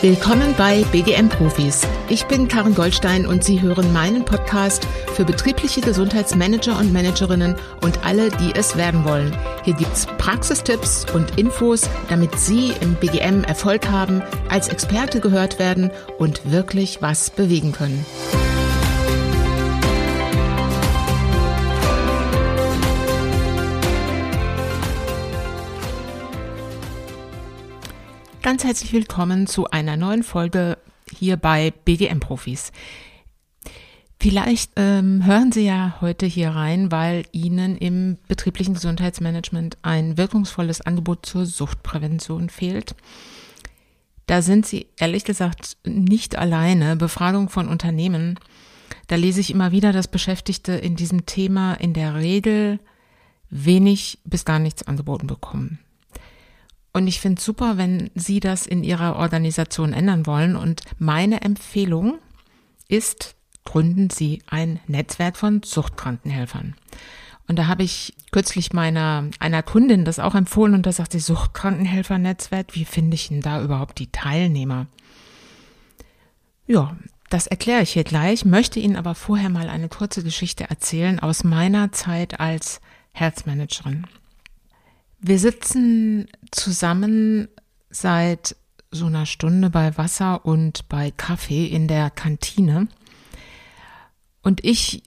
Willkommen bei BGM Profis. Ich bin Karin Goldstein und Sie hören meinen Podcast für betriebliche Gesundheitsmanager und Managerinnen und alle, die es werden wollen. Hier gibt's Praxistipps und Infos, damit Sie im BGM Erfolg haben, als Experte gehört werden und wirklich was bewegen können. Ganz herzlich willkommen zu einer neuen Folge hier bei BGM Profis. Vielleicht ähm, hören Sie ja heute hier rein, weil Ihnen im betrieblichen Gesundheitsmanagement ein wirkungsvolles Angebot zur Suchtprävention fehlt. Da sind Sie ehrlich gesagt nicht alleine. Befragung von Unternehmen. Da lese ich immer wieder, dass Beschäftigte in diesem Thema in der Regel wenig bis gar nichts angeboten bekommen. Und ich finde es super, wenn Sie das in Ihrer Organisation ändern wollen. Und meine Empfehlung ist, gründen Sie ein Netzwerk von Suchtkrankenhelfern. Und da habe ich kürzlich meiner einer Kundin das auch empfohlen und da sagt sie Suchtkrankenhelfernetzwerk, wie finde ich denn da überhaupt die Teilnehmer? Ja, das erkläre ich hier gleich, möchte Ihnen aber vorher mal eine kurze Geschichte erzählen aus meiner Zeit als Herzmanagerin. Wir sitzen zusammen seit so einer Stunde bei Wasser und bei Kaffee in der Kantine. Und ich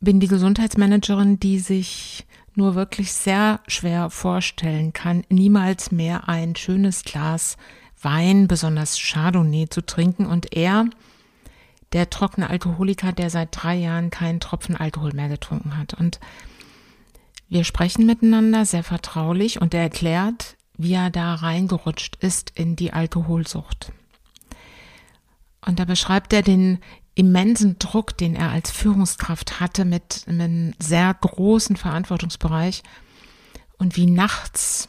bin die Gesundheitsmanagerin, die sich nur wirklich sehr schwer vorstellen kann, niemals mehr ein schönes Glas Wein, besonders Chardonnay, zu trinken. Und er, der trockene Alkoholiker, der seit drei Jahren keinen Tropfen Alkohol mehr getrunken hat. Und wir sprechen miteinander sehr vertraulich und er erklärt, wie er da reingerutscht ist in die Alkoholsucht. Und da beschreibt er den immensen Druck, den er als Führungskraft hatte mit einem sehr großen Verantwortungsbereich und wie nachts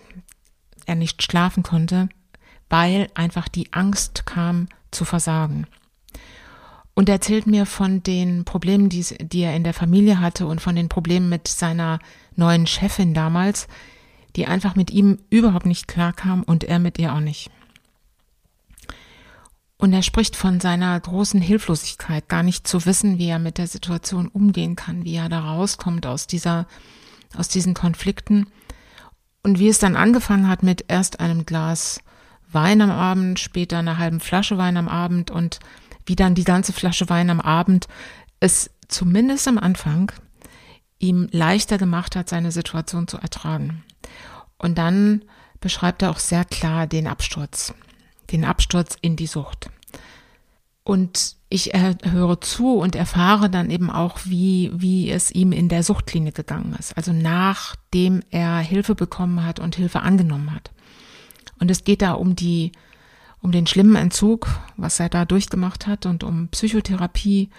er nicht schlafen konnte, weil einfach die Angst kam zu versagen. Und er erzählt mir von den Problemen, die, die er in der Familie hatte und von den Problemen mit seiner neuen Chefin damals, die einfach mit ihm überhaupt nicht klarkam und er mit ihr auch nicht. Und er spricht von seiner großen Hilflosigkeit, gar nicht zu wissen, wie er mit der Situation umgehen kann, wie er da rauskommt aus dieser, aus diesen Konflikten. Und wie es dann angefangen hat mit erst einem Glas Wein am Abend, später einer halben Flasche Wein am Abend und wie dann die ganze Flasche Wein am Abend es zumindest am Anfang ihm leichter gemacht hat, seine Situation zu ertragen. Und dann beschreibt er auch sehr klar den Absturz, den Absturz in die Sucht. Und ich höre zu und erfahre dann eben auch, wie, wie es ihm in der Suchtklinik gegangen ist. Also nachdem er Hilfe bekommen hat und Hilfe angenommen hat. Und es geht da um die um den schlimmen Entzug, was er da durchgemacht hat und um Psychotherapie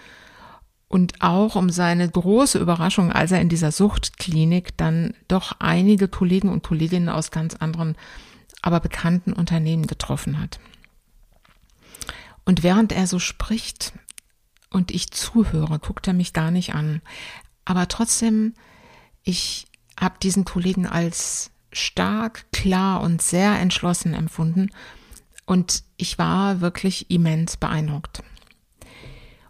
und auch um seine große Überraschung, als er in dieser Suchtklinik dann doch einige Kollegen und Kolleginnen aus ganz anderen, aber bekannten Unternehmen getroffen hat. Und während er so spricht und ich zuhöre, guckt er mich gar nicht an. Aber trotzdem, ich habe diesen Kollegen als stark, klar und sehr entschlossen empfunden und ich war wirklich immens beeindruckt.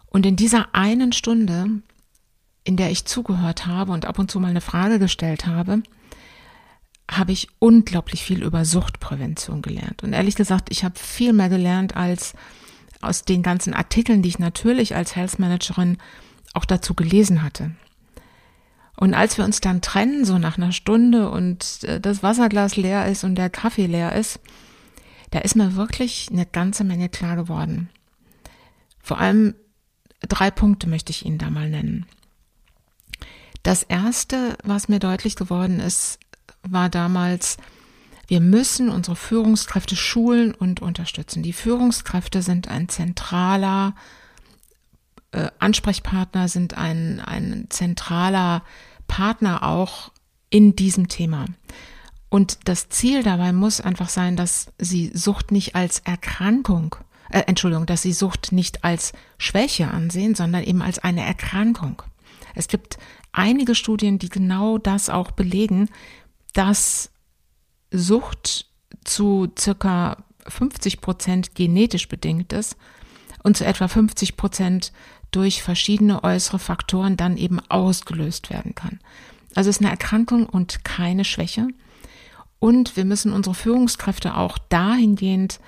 Und in dieser einen Stunde, in der ich zugehört habe und ab und zu mal eine Frage gestellt habe, habe ich unglaublich viel über Suchtprävention gelernt. Und ehrlich gesagt, ich habe viel mehr gelernt als aus den ganzen Artikeln, die ich natürlich als Health Managerin auch dazu gelesen hatte. Und als wir uns dann trennen, so nach einer Stunde und äh, das Wasserglas leer ist und der Kaffee leer ist, da ist mir wirklich eine ganze Menge klar geworden. Vor allem drei Punkte möchte ich Ihnen da mal nennen. Das erste, was mir deutlich geworden ist, war damals, wir müssen unsere Führungskräfte schulen und unterstützen. Die Führungskräfte sind ein zentraler äh, Ansprechpartner, sind ein, ein zentraler Partner auch in diesem Thema. Und das Ziel dabei muss einfach sein, dass sie Sucht nicht als Erkrankung, äh, Entschuldigung, dass sie Sucht nicht als Schwäche ansehen, sondern eben als eine Erkrankung. Es gibt einige Studien, die genau das auch belegen, dass Sucht zu circa 50 Prozent genetisch bedingt ist und zu etwa 50 Prozent durch verschiedene äußere Faktoren dann eben ausgelöst werden kann. Also es ist eine Erkrankung und keine Schwäche. Und wir müssen unsere Führungskräfte auch dahingehend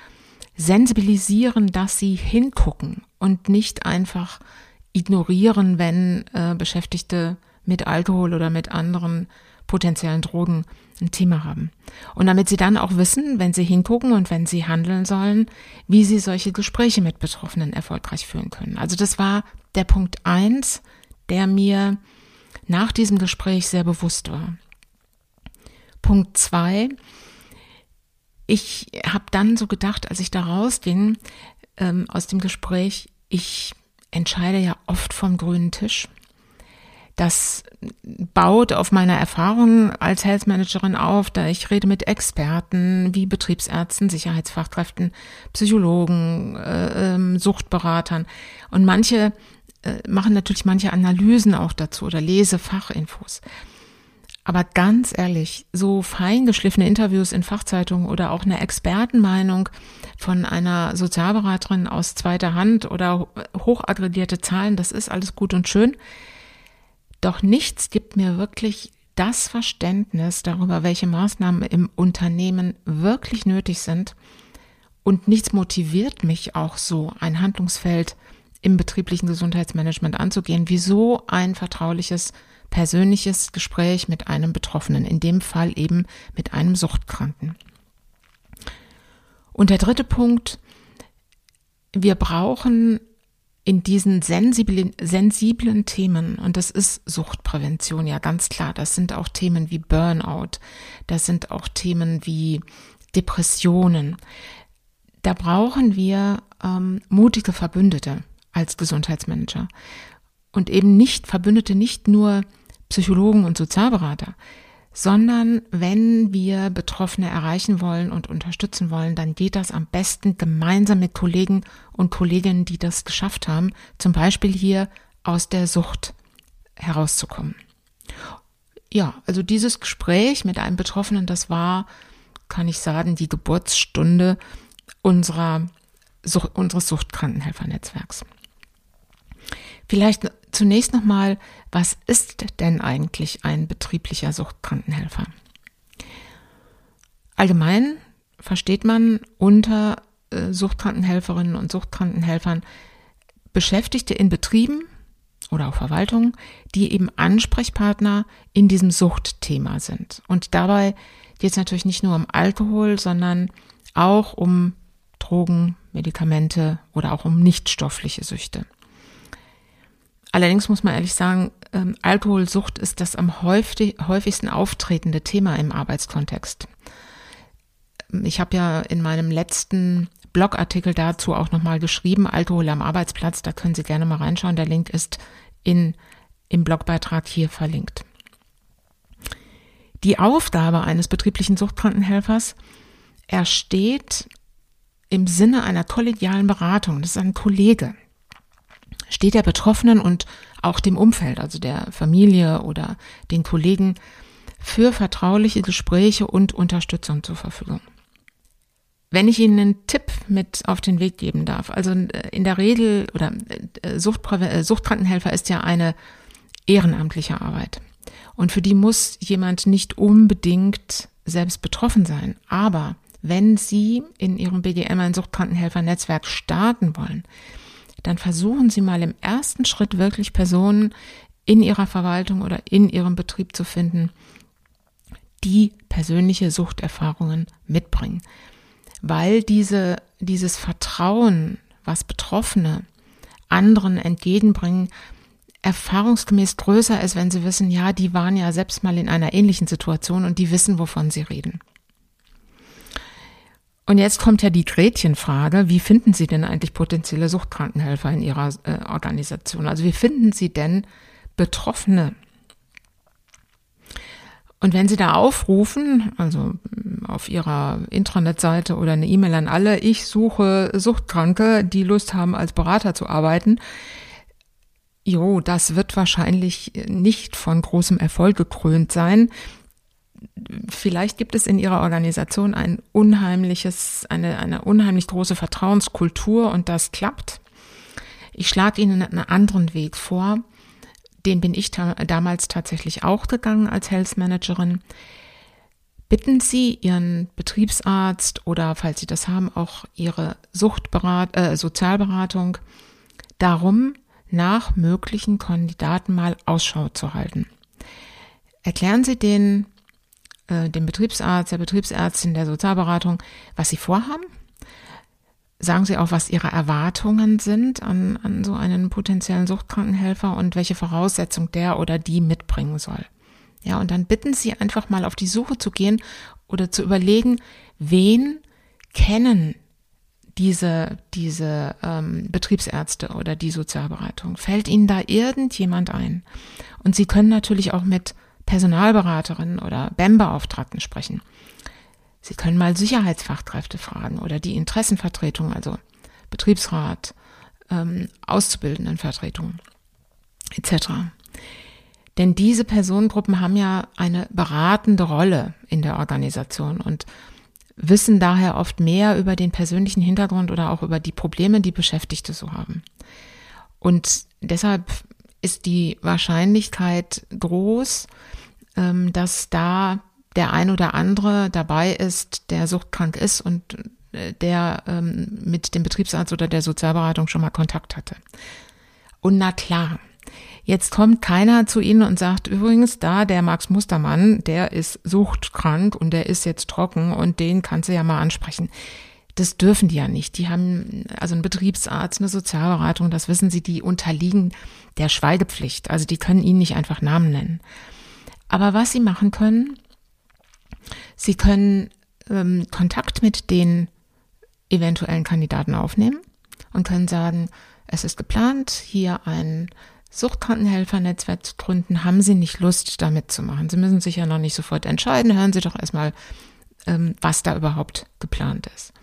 sensibilisieren, dass sie hingucken und nicht einfach ignorieren, wenn äh, Beschäftigte mit Alkohol oder mit anderen potenziellen Drogen ein Thema haben. Und damit sie dann auch wissen, wenn sie hingucken und wenn sie handeln sollen, wie sie solche Gespräche mit Betroffenen erfolgreich führen können. Also das war der Punkt eins, der mir nach diesem Gespräch sehr bewusst war. Punkt zwei, ich habe dann so gedacht, als ich da rausging ähm, aus dem Gespräch, ich entscheide ja oft vom grünen Tisch. Das baut auf meiner Erfahrung als Health Managerin auf, da ich rede mit Experten wie Betriebsärzten, Sicherheitsfachkräften, Psychologen, äh, äh, Suchtberatern und manche äh, machen natürlich manche Analysen auch dazu oder lese Fachinfos. Aber ganz ehrlich, so feingeschliffene Interviews in Fachzeitungen oder auch eine Expertenmeinung von einer Sozialberaterin aus zweiter Hand oder hochaggregierte Zahlen, das ist alles gut und schön. Doch nichts gibt mir wirklich das Verständnis darüber, welche Maßnahmen im Unternehmen wirklich nötig sind. Und nichts motiviert mich auch so, ein Handlungsfeld im betrieblichen Gesundheitsmanagement anzugehen, wie so ein vertrauliches persönliches Gespräch mit einem Betroffenen, in dem Fall eben mit einem Suchtkranken. Und der dritte Punkt, wir brauchen in diesen sensiblen, sensiblen Themen, und das ist Suchtprävention, ja ganz klar, das sind auch Themen wie Burnout, das sind auch Themen wie Depressionen. Da brauchen wir ähm, mutige Verbündete als Gesundheitsmanager und eben nicht Verbündete nicht nur Psychologen und Sozialberater, sondern wenn wir Betroffene erreichen wollen und unterstützen wollen, dann geht das am besten gemeinsam mit Kollegen und Kolleginnen, die das geschafft haben, zum Beispiel hier aus der Sucht herauszukommen. Ja, also dieses Gespräch mit einem Betroffenen, das war, kann ich sagen, die Geburtsstunde unserer, unseres Suchtkrankenhelfernetzwerks. Vielleicht zunächst nochmal, was ist denn eigentlich ein betrieblicher Suchtkrankenhelfer? Allgemein versteht man unter äh, Suchtkrankenhelferinnen und Suchtkrankenhelfern Beschäftigte in Betrieben oder auch Verwaltungen, die eben Ansprechpartner in diesem Suchtthema sind. Und dabei geht es natürlich nicht nur um Alkohol, sondern auch um Drogen, Medikamente oder auch um nichtstoffliche Süchte. Allerdings muss man ehrlich sagen, ähm, Alkoholsucht ist das am häufig, häufigsten auftretende Thema im Arbeitskontext. Ich habe ja in meinem letzten Blogartikel dazu auch nochmal geschrieben, Alkohol am Arbeitsplatz, da können Sie gerne mal reinschauen. Der Link ist in, im Blogbeitrag hier verlinkt. Die Aufgabe eines betrieblichen Suchtkrankenhelfers ersteht im Sinne einer kollegialen Beratung. Das ist ein Kollege steht der Betroffenen und auch dem Umfeld, also der Familie oder den Kollegen, für vertrauliche Gespräche und Unterstützung zur Verfügung. Wenn ich Ihnen einen Tipp mit auf den Weg geben darf, also in der Regel oder äh, äh, Suchtkrankenhelfer ist ja eine ehrenamtliche Arbeit. Und für die muss jemand nicht unbedingt selbst betroffen sein. Aber wenn Sie in Ihrem BGM ein Suchtkrankenhelfer-Netzwerk starten wollen, dann versuchen Sie mal im ersten Schritt wirklich Personen in Ihrer Verwaltung oder in Ihrem Betrieb zu finden, die persönliche Suchterfahrungen mitbringen. Weil diese, dieses Vertrauen, was Betroffene anderen entgegenbringen, erfahrungsgemäß größer ist, wenn sie wissen, ja, die waren ja selbst mal in einer ähnlichen Situation und die wissen, wovon sie reden. Und jetzt kommt ja die Gretchenfrage, wie finden Sie denn eigentlich potenzielle Suchtkrankenhelfer in Ihrer äh, Organisation? Also wie finden Sie denn Betroffene? Und wenn Sie da aufrufen, also mm, auf Ihrer Intranet-Seite oder eine E-Mail an alle, ich suche Suchtkranke, die Lust haben, als Berater zu arbeiten, jo, das wird wahrscheinlich nicht von großem Erfolg gekrönt sein. Vielleicht gibt es in Ihrer Organisation ein unheimliches, eine, eine unheimlich große Vertrauenskultur und das klappt. Ich schlage Ihnen einen anderen Weg vor. Den bin ich ta damals tatsächlich auch gegangen als Health Managerin. Bitten Sie Ihren Betriebsarzt oder, falls Sie das haben, auch Ihre Suchtberat äh, Sozialberatung darum, nach möglichen Kandidaten mal Ausschau zu halten. Erklären Sie den, äh, dem Betriebsarzt, der Betriebsärztin, der Sozialberatung, was Sie vorhaben. Sagen Sie auch, was Ihre Erwartungen sind an, an so einen potenziellen Suchtkrankenhelfer und welche Voraussetzung der oder die mitbringen soll. Ja, und dann bitten Sie einfach mal auf die Suche zu gehen oder zu überlegen, wen kennen diese, diese ähm, Betriebsärzte oder die Sozialberatung? Fällt Ihnen da irgendjemand ein? Und Sie können natürlich auch mit Personalberaterinnen oder BEM-Beauftragten sprechen. Sie können mal Sicherheitsfachkräfte fragen oder die Interessenvertretung, also Betriebsrat, ähm, Auszubildendenvertretung etc. Denn diese Personengruppen haben ja eine beratende Rolle in der Organisation und wissen daher oft mehr über den persönlichen Hintergrund oder auch über die Probleme, die Beschäftigte so haben. Und deshalb ist die Wahrscheinlichkeit groß, ähm, dass da der ein oder andere dabei ist, der suchtkrank ist und äh, der ähm, mit dem Betriebsarzt oder der Sozialberatung schon mal Kontakt hatte. Und na klar, Jetzt kommt keiner zu Ihnen und sagt, übrigens, da der Max Mustermann, der ist suchtkrank und der ist jetzt trocken und den kannst du ja mal ansprechen. Das dürfen die ja nicht. Die haben also einen Betriebsarzt, eine Sozialberatung, das wissen sie, die unterliegen der Schweigepflicht. Also die können Ihnen nicht einfach Namen nennen. Aber was sie machen können, sie können ähm, Kontakt mit den eventuellen Kandidaten aufnehmen und können sagen, es ist geplant, hier ein Suchtkrankenhelfernetzwerk zu gründen, haben Sie nicht Lust, da mitzumachen. Sie müssen sich ja noch nicht sofort entscheiden. Hören Sie doch erstmal, ähm, was da überhaupt geplant ist.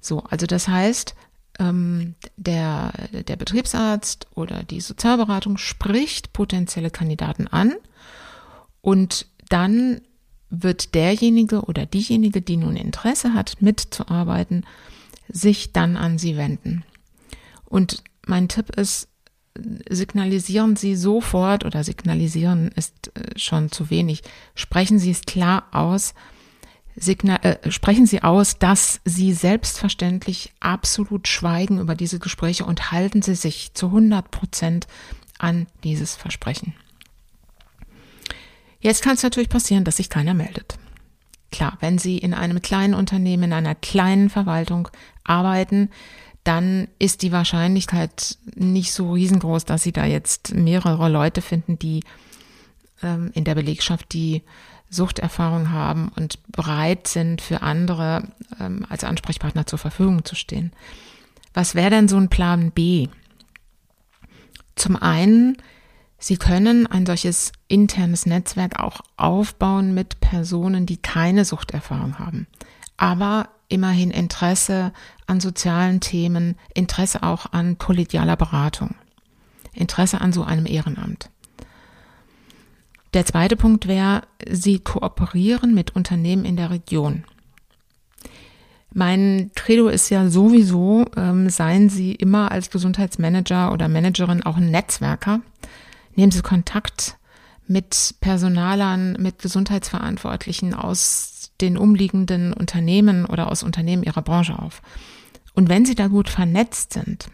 So, also das heißt, ähm, der, der Betriebsarzt oder die Sozialberatung spricht potenzielle Kandidaten an und dann wird derjenige oder diejenige, die nun Interesse hat, mitzuarbeiten, sich dann an sie wenden. Und mein Tipp ist, signalisieren Sie sofort oder signalisieren ist äh, schon zu wenig. Sprechen Sie es klar aus. Signal, äh, sprechen Sie aus, dass Sie selbstverständlich absolut schweigen über diese Gespräche und halten Sie sich zu 100 Prozent an dieses Versprechen. Jetzt kann es natürlich passieren, dass sich keiner meldet. Klar, wenn Sie in einem kleinen Unternehmen, in einer kleinen Verwaltung arbeiten, dann ist die Wahrscheinlichkeit nicht so riesengroß, dass sie da jetzt mehrere Leute finden, die ähm, in der Belegschaft die Suchterfahrung haben und bereit sind, für andere ähm, als Ansprechpartner zur Verfügung zu stehen. Was wäre denn so ein Plan B? Zum einen, Sie können ein solches internes Netzwerk auch aufbauen mit Personen, die keine Suchterfahrung haben, aber immerhin Interesse an sozialen Themen, Interesse auch an kollegialer Beratung, Interesse an so einem Ehrenamt. Der zweite Punkt wäre, Sie kooperieren mit Unternehmen in der Region. Mein Credo ist ja sowieso, ähm, seien Sie immer als Gesundheitsmanager oder Managerin auch ein Netzwerker. Nehmen Sie Kontakt mit Personalern, mit Gesundheitsverantwortlichen aus den umliegenden Unternehmen oder aus Unternehmen Ihrer Branche auf. Und wenn Sie da gut vernetzt sind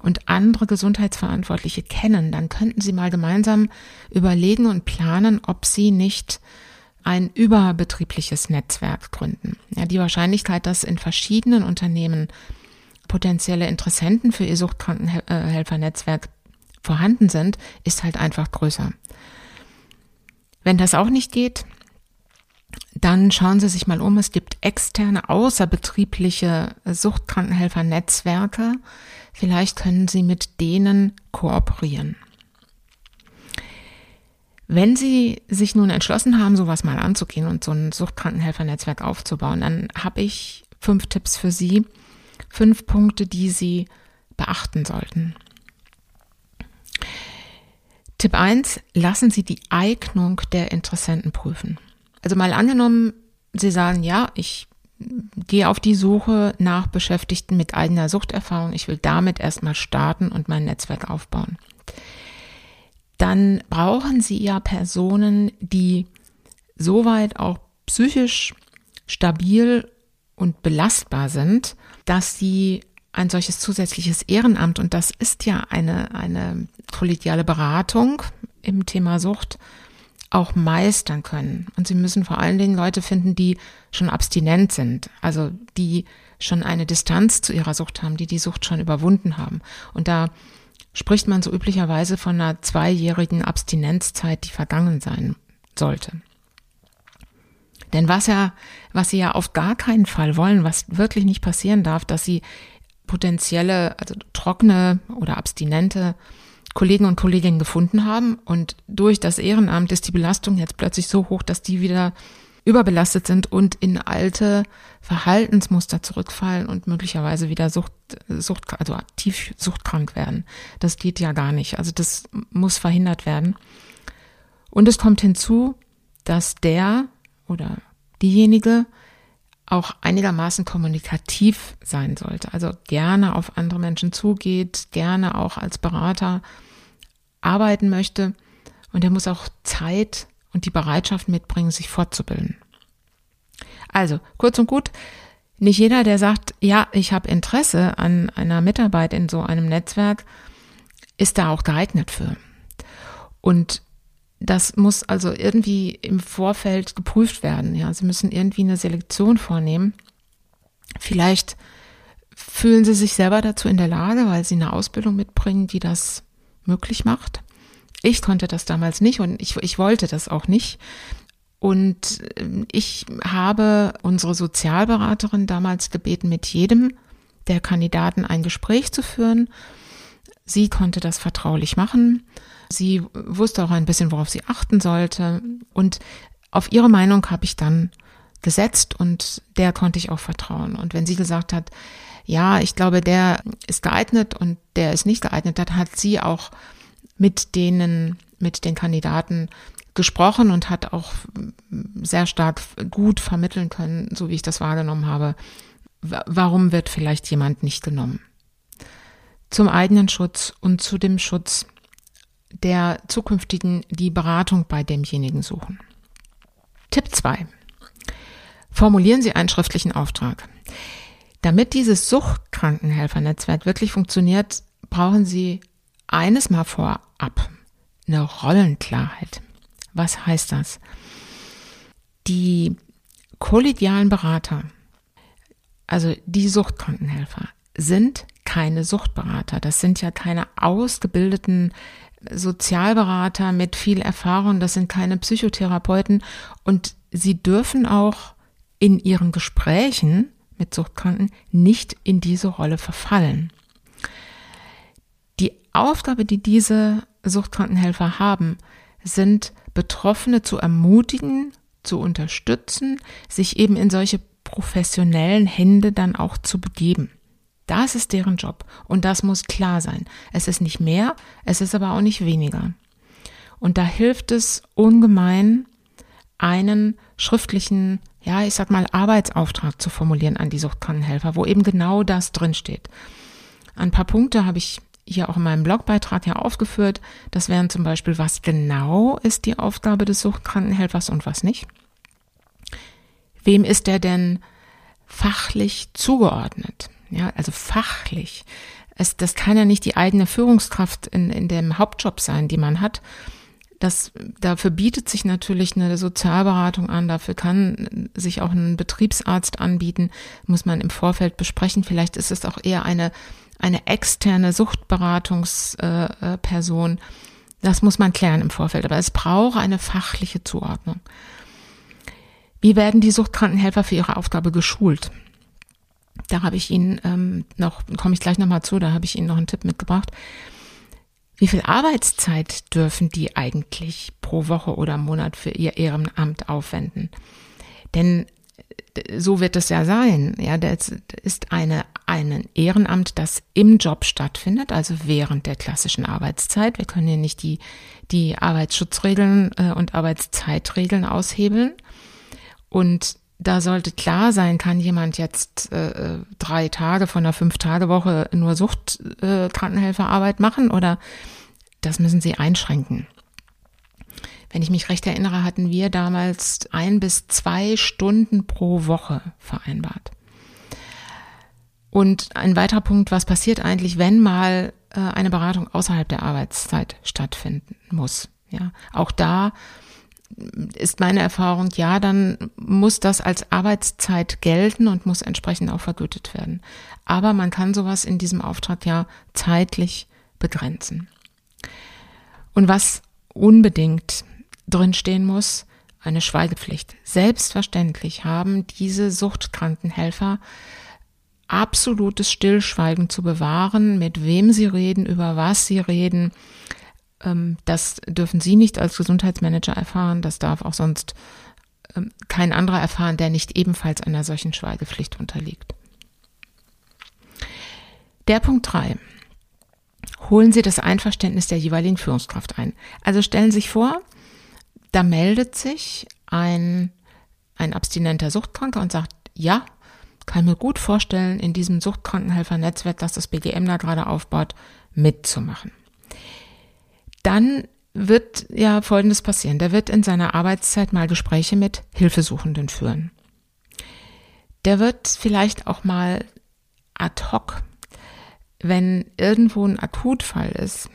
und andere Gesundheitsverantwortliche kennen, dann könnten Sie mal gemeinsam überlegen und planen, ob Sie nicht ein überbetriebliches Netzwerk gründen. Ja, die Wahrscheinlichkeit, dass in verschiedenen Unternehmen potenzielle Interessenten für Ihr Suchtkrankenhelfernetzwerk vorhanden sind, ist halt einfach größer. Wenn das auch nicht geht, dann schauen Sie sich mal um. Es gibt externe, außerbetriebliche Suchtkrankenhelfer-Netzwerke. Vielleicht können Sie mit denen kooperieren. Wenn Sie sich nun entschlossen haben, sowas mal anzugehen und so ein Suchtkrankenhelfer-Netzwerk aufzubauen, dann habe ich fünf Tipps für Sie. Fünf Punkte, die Sie beachten sollten. Tipp 1, lassen Sie die Eignung der Interessenten prüfen. Also mal angenommen, Sie sagen, ja, ich gehe auf die Suche nach Beschäftigten mit eigener Suchterfahrung. Ich will damit erstmal starten und mein Netzwerk aufbauen. Dann brauchen Sie ja Personen, die soweit auch psychisch stabil und belastbar sind, dass sie ein solches zusätzliches Ehrenamt, und das ist ja eine, eine kollegiale Beratung im Thema Sucht, auch meistern können. Und sie müssen vor allen Dingen Leute finden, die schon abstinent sind, also die schon eine Distanz zu ihrer Sucht haben, die die Sucht schon überwunden haben. Und da spricht man so üblicherweise von einer zweijährigen Abstinenzzeit, die vergangen sein sollte. Denn was ja, was sie ja auf gar keinen Fall wollen, was wirklich nicht passieren darf, dass sie potenzielle, also trockene oder abstinente Kollegen und Kolleginnen gefunden haben. Und durch das Ehrenamt ist die Belastung jetzt plötzlich so hoch, dass die wieder überbelastet sind und in alte Verhaltensmuster zurückfallen und möglicherweise wieder Sucht, Sucht, also tief suchtkrank werden. Das geht ja gar nicht. Also das muss verhindert werden. Und es kommt hinzu, dass der oder diejenige auch einigermaßen kommunikativ sein sollte. Also gerne auf andere Menschen zugeht, gerne auch als Berater arbeiten möchte. Und er muss auch Zeit und die Bereitschaft mitbringen, sich fortzubilden. Also, kurz und gut, nicht jeder, der sagt, ja, ich habe Interesse an einer Mitarbeit in so einem Netzwerk, ist da auch geeignet für. Und das muss also irgendwie im Vorfeld geprüft werden. Ja, Sie müssen irgendwie eine Selektion vornehmen. Vielleicht fühlen Sie sich selber dazu in der Lage, weil Sie eine Ausbildung mitbringen, die das möglich macht. Ich konnte das damals nicht und ich, ich wollte das auch nicht. Und ähm, ich habe unsere Sozialberaterin damals gebeten, mit jedem der Kandidaten ein Gespräch zu führen. Sie konnte das vertraulich machen. Sie wusste auch ein bisschen, worauf sie achten sollte. Und auf ihre Meinung habe ich dann gesetzt und der konnte ich auch vertrauen. Und wenn sie gesagt hat, ja, ich glaube, der ist geeignet und der ist nicht geeignet, dann hat sie auch mit denen, mit den Kandidaten gesprochen und hat auch sehr stark gut vermitteln können, so wie ich das wahrgenommen habe, warum wird vielleicht jemand nicht genommen. Zum eigenen Schutz und zu dem Schutz der zukünftigen die Beratung bei demjenigen suchen. Tipp 2. Formulieren Sie einen schriftlichen Auftrag. Damit dieses Suchtkrankenhelfernetzwerk wirklich funktioniert, brauchen Sie eines mal vorab, eine Rollenklarheit. Was heißt das? Die kollegialen Berater, also die Suchtkrankenhelfer, sind keine Suchtberater. Das sind ja keine ausgebildeten Sozialberater mit viel Erfahrung, das sind keine Psychotherapeuten und sie dürfen auch in ihren Gesprächen mit Suchtkranken nicht in diese Rolle verfallen. Die Aufgabe, die diese Suchtkrankenhelfer haben, sind Betroffene zu ermutigen, zu unterstützen, sich eben in solche professionellen Hände dann auch zu begeben. Das ist deren Job und das muss klar sein. Es ist nicht mehr, es ist aber auch nicht weniger. Und da hilft es ungemein, einen schriftlichen, ja, ich sag mal, Arbeitsauftrag zu formulieren an die Suchtkrankenhelfer, wo eben genau das drinsteht. Ein paar Punkte habe ich hier auch in meinem Blogbeitrag ja aufgeführt. Das wären zum Beispiel, was genau ist die Aufgabe des Suchtkrankenhelfers und was nicht. Wem ist er denn fachlich zugeordnet? Ja, also fachlich. Es, das kann ja nicht die eigene Führungskraft in, in dem Hauptjob sein, die man hat. Das, dafür bietet sich natürlich eine Sozialberatung an, dafür kann sich auch ein Betriebsarzt anbieten, muss man im Vorfeld besprechen. Vielleicht ist es auch eher eine, eine externe Suchtberatungsperson. Äh, das muss man klären im Vorfeld, aber es braucht eine fachliche Zuordnung. Wie werden die Suchtkrankenhelfer für ihre Aufgabe geschult? Da habe ich Ihnen ähm, noch, komme ich gleich nochmal zu, da habe ich Ihnen noch einen Tipp mitgebracht. Wie viel Arbeitszeit dürfen die eigentlich pro Woche oder Monat für ihr Ehrenamt aufwenden? Denn äh, so wird es ja sein. Ja, das ist eine, ein Ehrenamt, das im Job stattfindet, also während der klassischen Arbeitszeit. Wir können hier nicht die, die Arbeitsschutzregeln äh, und Arbeitszeitregeln aushebeln. Und da sollte klar sein, kann jemand jetzt äh, drei Tage von einer Fünf-Tage-Woche nur Suchtkrankenhelferarbeit äh, machen oder das müssen sie einschränken. Wenn ich mich recht erinnere, hatten wir damals ein bis zwei Stunden pro Woche vereinbart. Und ein weiterer Punkt, was passiert eigentlich, wenn mal äh, eine Beratung außerhalb der Arbeitszeit stattfinden muss? Ja, auch da ist meine Erfahrung, ja, dann muss das als Arbeitszeit gelten und muss entsprechend auch vergütet werden. Aber man kann sowas in diesem Auftrag ja zeitlich begrenzen. Und was unbedingt drinstehen muss, eine Schweigepflicht. Selbstverständlich haben diese Suchtkrankenhelfer absolutes Stillschweigen zu bewahren, mit wem sie reden, über was sie reden, das dürfen Sie nicht als Gesundheitsmanager erfahren. Das darf auch sonst ähm, kein anderer erfahren, der nicht ebenfalls einer solchen Schweigepflicht unterliegt. Der Punkt drei: Holen Sie das Einverständnis der jeweiligen Führungskraft ein. Also stellen Sie sich vor, da meldet sich ein, ein abstinenter Suchtkranker und sagt, ja, kann mir gut vorstellen, in diesem Suchtkrankenhelfernetzwerk, das das BGM da gerade aufbaut, mitzumachen dann wird ja Folgendes passieren. Der wird in seiner Arbeitszeit mal Gespräche mit Hilfesuchenden führen. Der wird vielleicht auch mal ad hoc, wenn irgendwo ein Akutfall ist,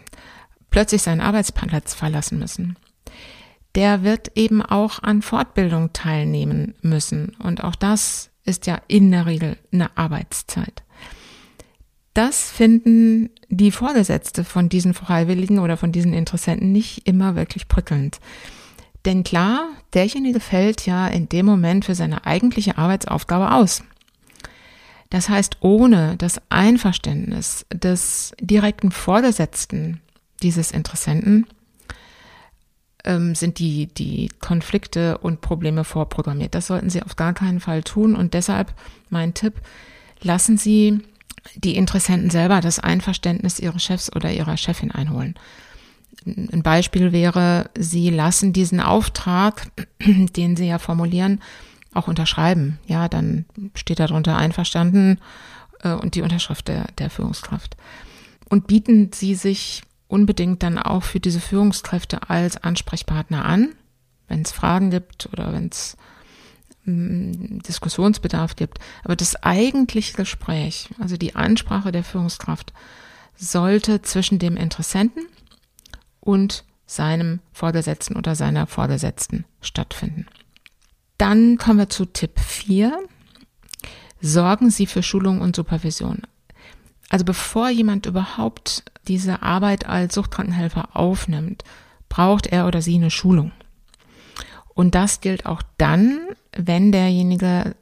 plötzlich seinen Arbeitsplatz verlassen müssen. Der wird eben auch an Fortbildung teilnehmen müssen. Und auch das ist ja in der Regel eine Arbeitszeit. Das finden die Vorgesetzte von diesen Freiwilligen oder von diesen Interessenten nicht immer wirklich prickelnd. Denn klar, derjenige fällt ja in dem Moment für seine eigentliche Arbeitsaufgabe aus. Das heißt, ohne das Einverständnis des direkten Vorgesetzten dieses Interessenten ähm, sind die, die Konflikte und Probleme vorprogrammiert. Das sollten Sie auf gar keinen Fall tun. Und deshalb mein Tipp, lassen Sie die Interessenten selber das Einverständnis ihres Chefs oder ihrer Chefin einholen. Ein Beispiel wäre, sie lassen diesen Auftrag, den sie ja formulieren, auch unterschreiben. Ja, dann steht darunter einverstanden äh, und die Unterschrift der, der Führungskraft. Und bieten sie sich unbedingt dann auch für diese Führungskräfte als Ansprechpartner an, wenn es Fragen gibt oder wenn es Diskussionsbedarf gibt. Aber das eigentliche Gespräch, also die Ansprache der Führungskraft, sollte zwischen dem Interessenten und seinem Vorgesetzten oder seiner Vorgesetzten stattfinden. Dann kommen wir zu Tipp 4. Sorgen Sie für Schulung und Supervision. Also bevor jemand überhaupt diese Arbeit als Suchtkrankenhelfer aufnimmt, braucht er oder sie eine Schulung. Und das gilt auch dann, wenn derjenige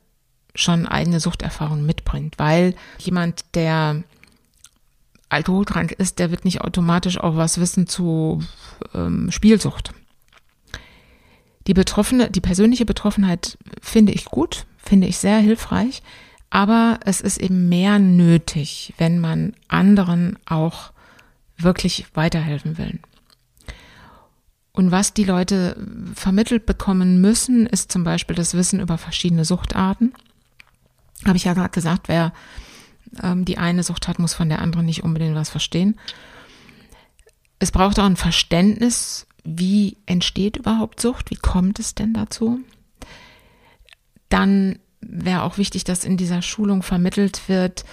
schon eigene Suchterfahrung mitbringt, weil jemand, der alkoholkrank ist, der wird nicht automatisch auch was wissen zu ähm, Spielsucht. Die Betroffene, die persönliche Betroffenheit finde ich gut, finde ich sehr hilfreich, aber es ist eben mehr nötig, wenn man anderen auch wirklich weiterhelfen will. Und was die Leute vermittelt bekommen müssen, ist zum Beispiel das Wissen über verschiedene Suchtarten. Habe ich ja gerade gesagt, wer ähm, die eine Sucht hat, muss von der anderen nicht unbedingt was verstehen. Es braucht auch ein Verständnis, wie entsteht überhaupt Sucht, wie kommt es denn dazu. Dann wäre auch wichtig, dass in dieser Schulung vermittelt wird,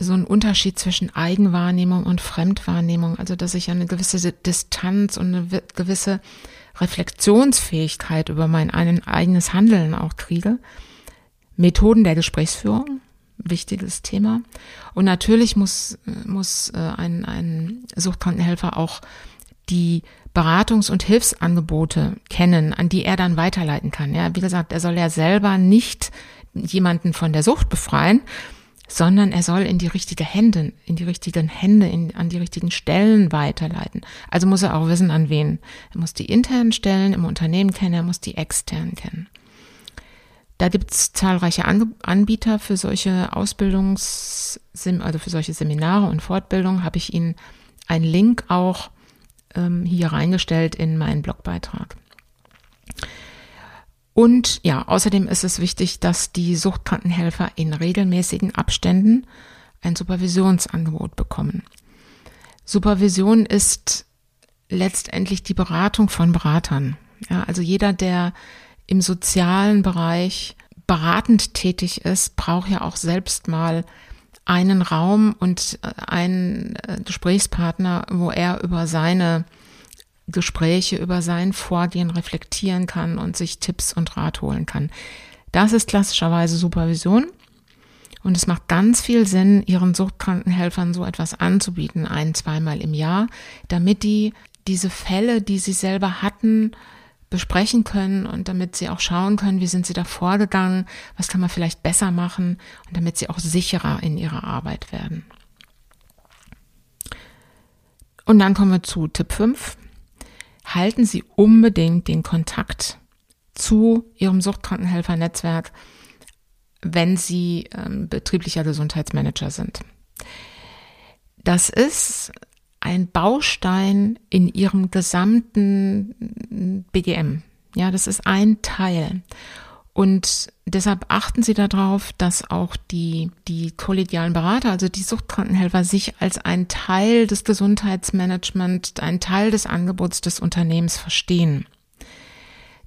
so ein Unterschied zwischen Eigenwahrnehmung und Fremdwahrnehmung, also dass ich eine gewisse Distanz und eine gewisse Reflexionsfähigkeit über mein eigenes Handeln auch kriege. Methoden der Gesprächsführung, wichtiges Thema. Und natürlich muss, muss äh, ein, ein Suchtkrankenhelfer auch die Beratungs- und Hilfsangebote kennen, an die er dann weiterleiten kann. Ja, wie gesagt, er soll ja selber nicht jemanden von der Sucht befreien, sondern er soll in die richtige Hände, in die richtigen Hände, in, an die richtigen Stellen weiterleiten. Also muss er auch wissen, an wen. Er muss die internen Stellen im Unternehmen kennen, er muss die externen kennen. Da gibt es zahlreiche Anbieter für solche Ausbildungs, also für solche Seminare und Fortbildungen. Habe ich Ihnen einen Link auch ähm, hier reingestellt in meinen Blogbeitrag. Und ja, außerdem ist es wichtig, dass die Suchtkrankenhelfer in regelmäßigen Abständen ein Supervisionsangebot bekommen. Supervision ist letztendlich die Beratung von Beratern. Ja, also jeder, der im sozialen Bereich beratend tätig ist, braucht ja auch selbst mal einen Raum und äh, einen äh, Gesprächspartner, wo er über seine Gespräche, über sein Vorgehen reflektieren kann und sich Tipps und Rat holen kann. Das ist klassischerweise Supervision. Und es macht ganz viel Sinn, ihren Suchtkrankenhelfern so etwas anzubieten, ein, zweimal im Jahr, damit die diese Fälle, die sie selber hatten, besprechen können und damit sie auch schauen können, wie sind sie da vorgegangen, was kann man vielleicht besser machen und damit sie auch sicherer in ihrer Arbeit werden. Und dann kommen wir zu Tipp 5. Halten Sie unbedingt den Kontakt zu Ihrem Suchtkrankenhelfernetzwerk, wenn Sie ähm, betrieblicher Gesundheitsmanager sind. Das ist ein Baustein in ihrem gesamten BGM. Ja, das ist ein Teil. Und deshalb achten Sie darauf, dass auch die, die kollegialen Berater, also die Suchtkrankenhelfer, sich als ein Teil des Gesundheitsmanagements, ein Teil des Angebots des Unternehmens verstehen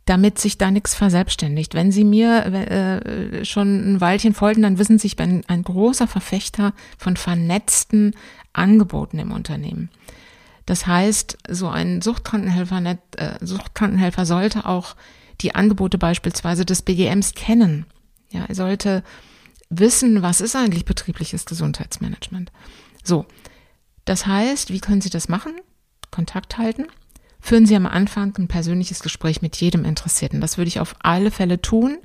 damit sich da nichts verselbstständigt. Wenn Sie mir äh, schon ein Weilchen folgen, dann wissen Sie, ich bin ein großer Verfechter von vernetzten Angeboten im Unternehmen. Das heißt, so ein Suchtkrankenhelfer, äh, Suchtkrankenhelfer sollte auch die Angebote beispielsweise des BGMs kennen. Ja, er sollte wissen, was ist eigentlich betriebliches Gesundheitsmanagement. So. Das heißt, wie können Sie das machen? Kontakt halten. Führen Sie am Anfang ein persönliches Gespräch mit jedem Interessierten. Das würde ich auf alle Fälle tun.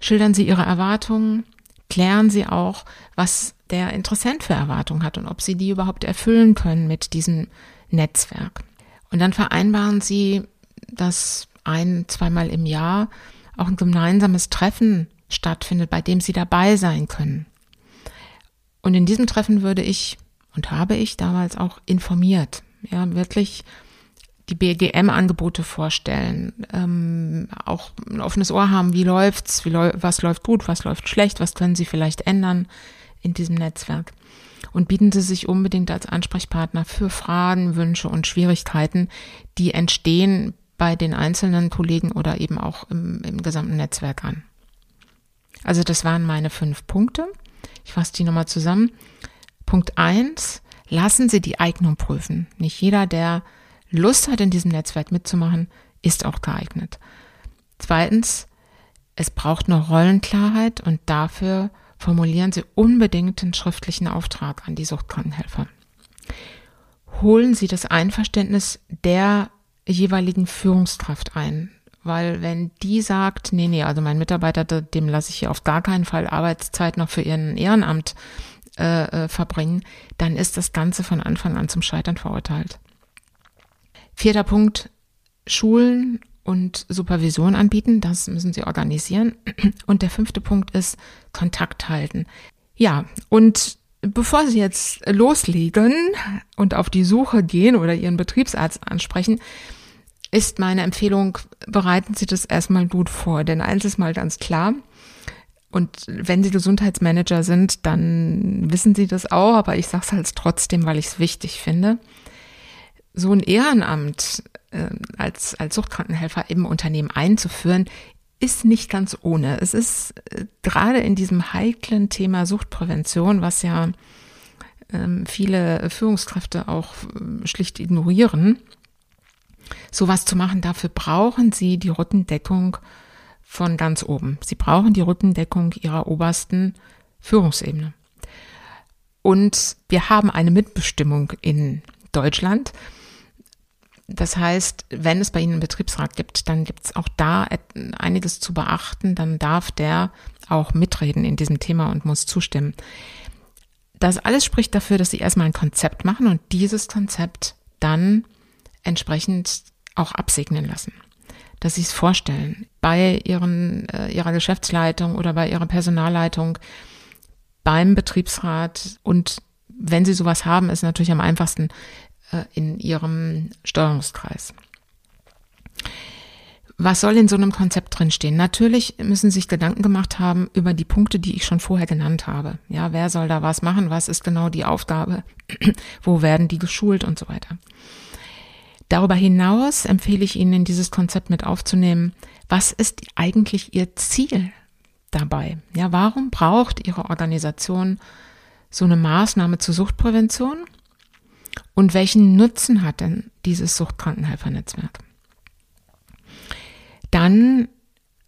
Schildern Sie Ihre Erwartungen. Klären Sie auch, was der Interessent für Erwartungen hat und ob Sie die überhaupt erfüllen können mit diesem Netzwerk. Und dann vereinbaren Sie, dass ein, zweimal im Jahr auch ein gemeinsames Treffen stattfindet, bei dem Sie dabei sein können. Und in diesem Treffen würde ich und habe ich damals auch informiert, ja, wirklich die BGM-Angebote vorstellen, ähm, auch ein offenes Ohr haben, wie läuft's, wie läu was läuft gut, was läuft schlecht, was können Sie vielleicht ändern in diesem Netzwerk. Und bieten Sie sich unbedingt als Ansprechpartner für Fragen, Wünsche und Schwierigkeiten, die entstehen bei den einzelnen Kollegen oder eben auch im, im gesamten Netzwerk an. Also das waren meine fünf Punkte. Ich fasse die nochmal zusammen. Punkt eins: Lassen Sie die Eignung prüfen. Nicht jeder, der Lust hat, in diesem Netzwerk mitzumachen, ist auch geeignet. Zweitens, es braucht eine Rollenklarheit und dafür formulieren Sie unbedingt einen schriftlichen Auftrag an die Suchtkrankenhelfer. Holen Sie das Einverständnis der jeweiligen Führungskraft ein. Weil wenn die sagt, nee, nee, also mein Mitarbeiter, dem lasse ich hier auf gar keinen Fall Arbeitszeit noch für ihren Ehrenamt äh, äh, verbringen, dann ist das Ganze von Anfang an zum Scheitern verurteilt. Vierter Punkt, Schulen und Supervision anbieten, das müssen sie organisieren. Und der fünfte Punkt ist Kontakt halten. Ja, und Bevor Sie jetzt loslegen und auf die Suche gehen oder Ihren Betriebsarzt ansprechen, ist meine Empfehlung, bereiten Sie das erstmal gut vor. Denn eins ist mal ganz klar, und wenn Sie Gesundheitsmanager sind, dann wissen Sie das auch, aber ich sage es halt trotzdem, weil ich es wichtig finde. So ein Ehrenamt äh, als, als Suchtkrankenhelfer im Unternehmen einzuführen, ist nicht ganz ohne. Es ist äh, gerade in diesem heiklen Thema Suchtprävention, was ja ähm, viele Führungskräfte auch äh, schlicht ignorieren, sowas zu machen. Dafür brauchen sie die Rückendeckung von ganz oben. Sie brauchen die Rückendeckung ihrer obersten Führungsebene. Und wir haben eine Mitbestimmung in Deutschland. Das heißt, wenn es bei Ihnen einen Betriebsrat gibt, dann gibt es auch da einiges zu beachten. Dann darf der auch mitreden in diesem Thema und muss zustimmen. Das alles spricht dafür, dass Sie erstmal ein Konzept machen und dieses Konzept dann entsprechend auch absegnen lassen. Dass Sie es vorstellen bei Ihren, äh, Ihrer Geschäftsleitung oder bei Ihrer Personalleitung, beim Betriebsrat und wenn Sie sowas haben, ist natürlich am einfachsten in ihrem Steuerungskreis. was soll in so einem Konzept drinstehen? Natürlich müssen sich Gedanken gemacht haben über die Punkte, die ich schon vorher genannt habe. Ja, wer soll da was machen? Was ist genau die Aufgabe? Wo werden die geschult und so weiter? Darüber hinaus empfehle ich Ihnen, dieses Konzept mit aufzunehmen, was ist eigentlich Ihr Ziel dabei? Ja, warum braucht Ihre Organisation so eine Maßnahme zur Suchtprävention? Und welchen Nutzen hat denn dieses Suchtkrankenhelfernetzwerk? Dann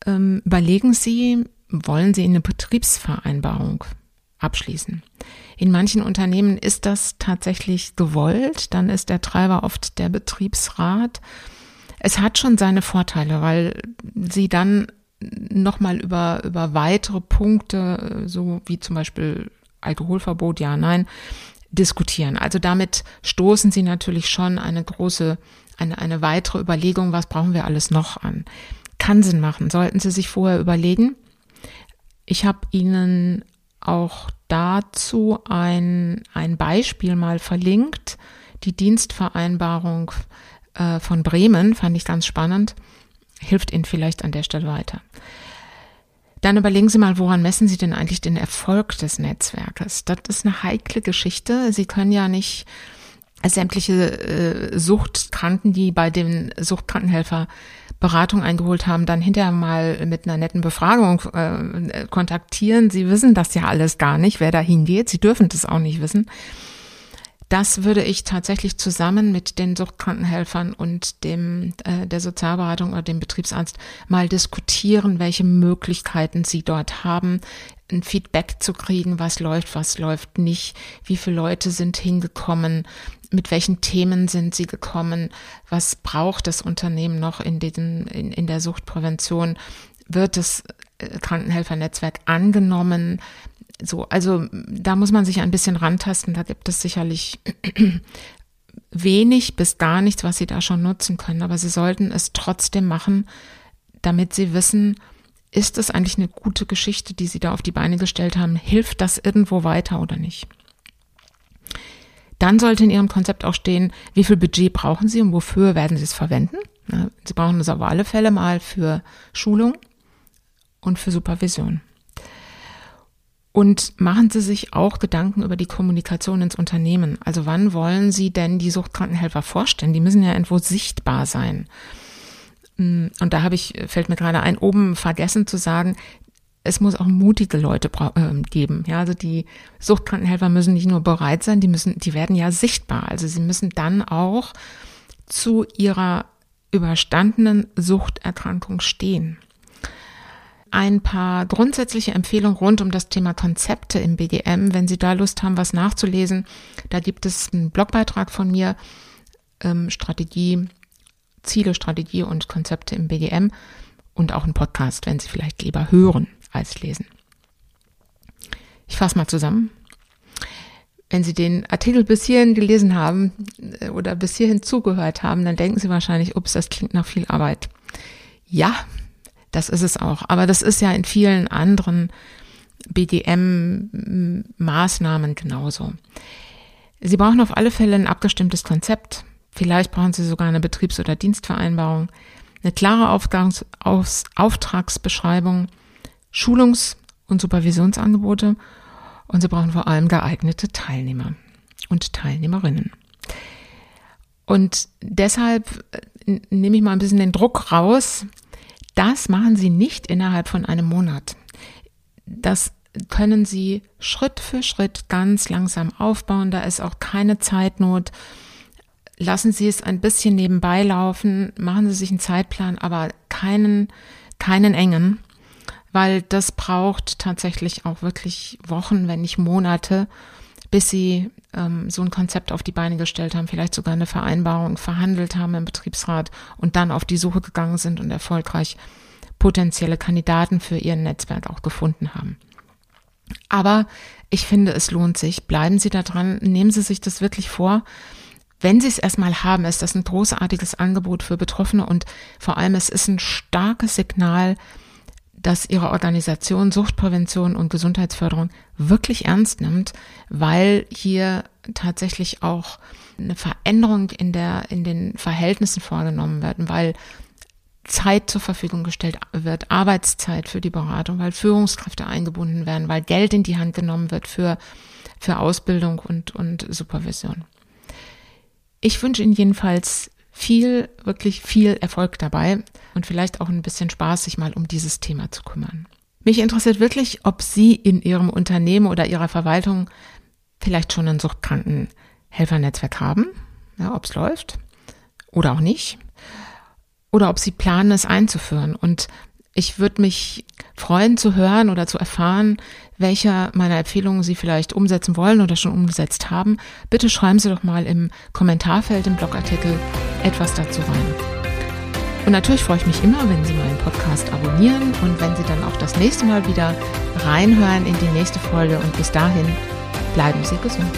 ähm, überlegen Sie, wollen Sie eine Betriebsvereinbarung abschließen? In manchen Unternehmen ist das tatsächlich gewollt, dann ist der Treiber oft der Betriebsrat. Es hat schon seine Vorteile, weil Sie dann nochmal über, über weitere Punkte, so wie zum Beispiel Alkoholverbot, ja, nein, diskutieren. Also damit stoßen Sie natürlich schon eine große, eine, eine weitere Überlegung, was brauchen wir alles noch an. Kann Sinn machen, sollten Sie sich vorher überlegen. Ich habe Ihnen auch dazu ein, ein Beispiel mal verlinkt. Die Dienstvereinbarung äh, von Bremen fand ich ganz spannend. Hilft Ihnen vielleicht an der Stelle weiter. Dann überlegen Sie mal, woran messen Sie denn eigentlich den Erfolg des Netzwerkes? Das ist eine heikle Geschichte. Sie können ja nicht sämtliche äh, Suchtkranken, die bei dem Suchtkrankenhelfer Beratung eingeholt haben, dann hinterher mal mit einer netten Befragung äh, kontaktieren. Sie wissen das ja alles gar nicht, wer da hingeht. Sie dürfen das auch nicht wissen. Das würde ich tatsächlich zusammen mit den Suchtkrankenhelfern und dem äh, der Sozialberatung oder dem Betriebsarzt mal diskutieren, welche Möglichkeiten sie dort haben, ein Feedback zu kriegen, was läuft, was läuft nicht, wie viele Leute sind hingekommen, mit welchen Themen sind sie gekommen, was braucht das Unternehmen noch in, den, in, in der Suchtprävention, wird das äh, Krankenhelfernetzwerk angenommen, so, also da muss man sich ein bisschen rantasten. Da gibt es sicherlich wenig bis gar nichts, was Sie da schon nutzen können. Aber Sie sollten es trotzdem machen, damit Sie wissen, ist es eigentlich eine gute Geschichte, die Sie da auf die Beine gestellt haben? Hilft das irgendwo weiter oder nicht? Dann sollte in Ihrem Konzept auch stehen, wie viel Budget brauchen Sie und wofür werden Sie es verwenden? Sie brauchen es auf alle Fälle mal für Schulung und für Supervision. Und machen Sie sich auch Gedanken über die Kommunikation ins Unternehmen. Also wann wollen Sie denn die Suchtkrankenhelfer vorstellen? Die müssen ja irgendwo sichtbar sein. Mm, und da habe ich, fällt mir gerade ein, oben vergessen zu sagen, es muss auch mutige Leute äh, geben. Ja, also die Suchtkrankenhelfer müssen nicht nur bereit sein, die müssen, die werden ja sichtbar. Also sie müssen dann auch zu ihrer überstandenen Suchterkrankung stehen ein paar grundsätzliche Empfehlungen rund um das Thema Konzepte im BGM. Wenn Sie da Lust haben, was nachzulesen, da gibt es einen Blogbeitrag von mir, ähm, Strategie, Ziele, Strategie und Konzepte im BGM und auch einen Podcast, wenn Sie vielleicht lieber hören als lesen. Ich fasse mal zusammen. Wenn Sie den Artikel bis hierhin gelesen haben äh, oder bis hierhin zugehört haben, dann denken Sie wahrscheinlich, ups, das klingt nach viel Arbeit. Ja, das ist es auch. Aber das ist ja in vielen anderen BDM-Maßnahmen genauso. Sie brauchen auf alle Fälle ein abgestimmtes Konzept. Vielleicht brauchen Sie sogar eine Betriebs- oder Dienstvereinbarung, eine klare Aufgangs Aus Auftragsbeschreibung, Schulungs- und Supervisionsangebote und Sie brauchen vor allem geeignete Teilnehmer und Teilnehmerinnen. Und deshalb äh, nehme ich mal ein bisschen den Druck raus, das machen Sie nicht innerhalb von einem Monat. Das können Sie Schritt für Schritt ganz langsam aufbauen. Da ist auch keine Zeitnot. Lassen Sie es ein bisschen nebenbei laufen, machen Sie sich einen Zeitplan, aber keinen, keinen engen, weil das braucht tatsächlich auch wirklich Wochen, wenn nicht Monate, bis Sie ähm, so ein Konzept auf die Beine gestellt haben, vielleicht sogar eine Vereinbarung verhandelt haben im Betriebsrat und dann auf die Suche gegangen sind und erfolgreich potenzielle Kandidaten für Ihr Netzwerk auch gefunden haben. Aber ich finde, es lohnt sich. Bleiben Sie da dran, nehmen Sie sich das wirklich vor. Wenn Sie es erstmal haben, ist das ein großartiges Angebot für Betroffene und vor allem es ist ein starkes Signal, dass ihre Organisation Suchtprävention und Gesundheitsförderung wirklich ernst nimmt, weil hier tatsächlich auch eine Veränderung in der, in den Verhältnissen vorgenommen werden, weil Zeit zur Verfügung gestellt wird, Arbeitszeit für die Beratung, weil Führungskräfte eingebunden werden, weil Geld in die Hand genommen wird für, für Ausbildung und, und Supervision. Ich wünsche Ihnen jedenfalls viel, wirklich viel Erfolg dabei und vielleicht auch ein bisschen Spaß, sich mal um dieses Thema zu kümmern. Mich interessiert wirklich, ob Sie in Ihrem Unternehmen oder Ihrer Verwaltung vielleicht schon ein Suchtkrankenhelfernetzwerk haben, ja, ob es läuft oder auch nicht, oder ob Sie planen, es einzuführen. Und ich würde mich freuen zu hören oder zu erfahren, welcher meiner Empfehlungen Sie vielleicht umsetzen wollen oder schon umgesetzt haben. Bitte schreiben Sie doch mal im Kommentarfeld im Blogartikel etwas dazu rein. Und natürlich freue ich mich immer, wenn Sie meinen Podcast abonnieren und wenn Sie dann auch das nächste Mal wieder reinhören in die nächste Folge. Und bis dahin bleiben Sie gesund.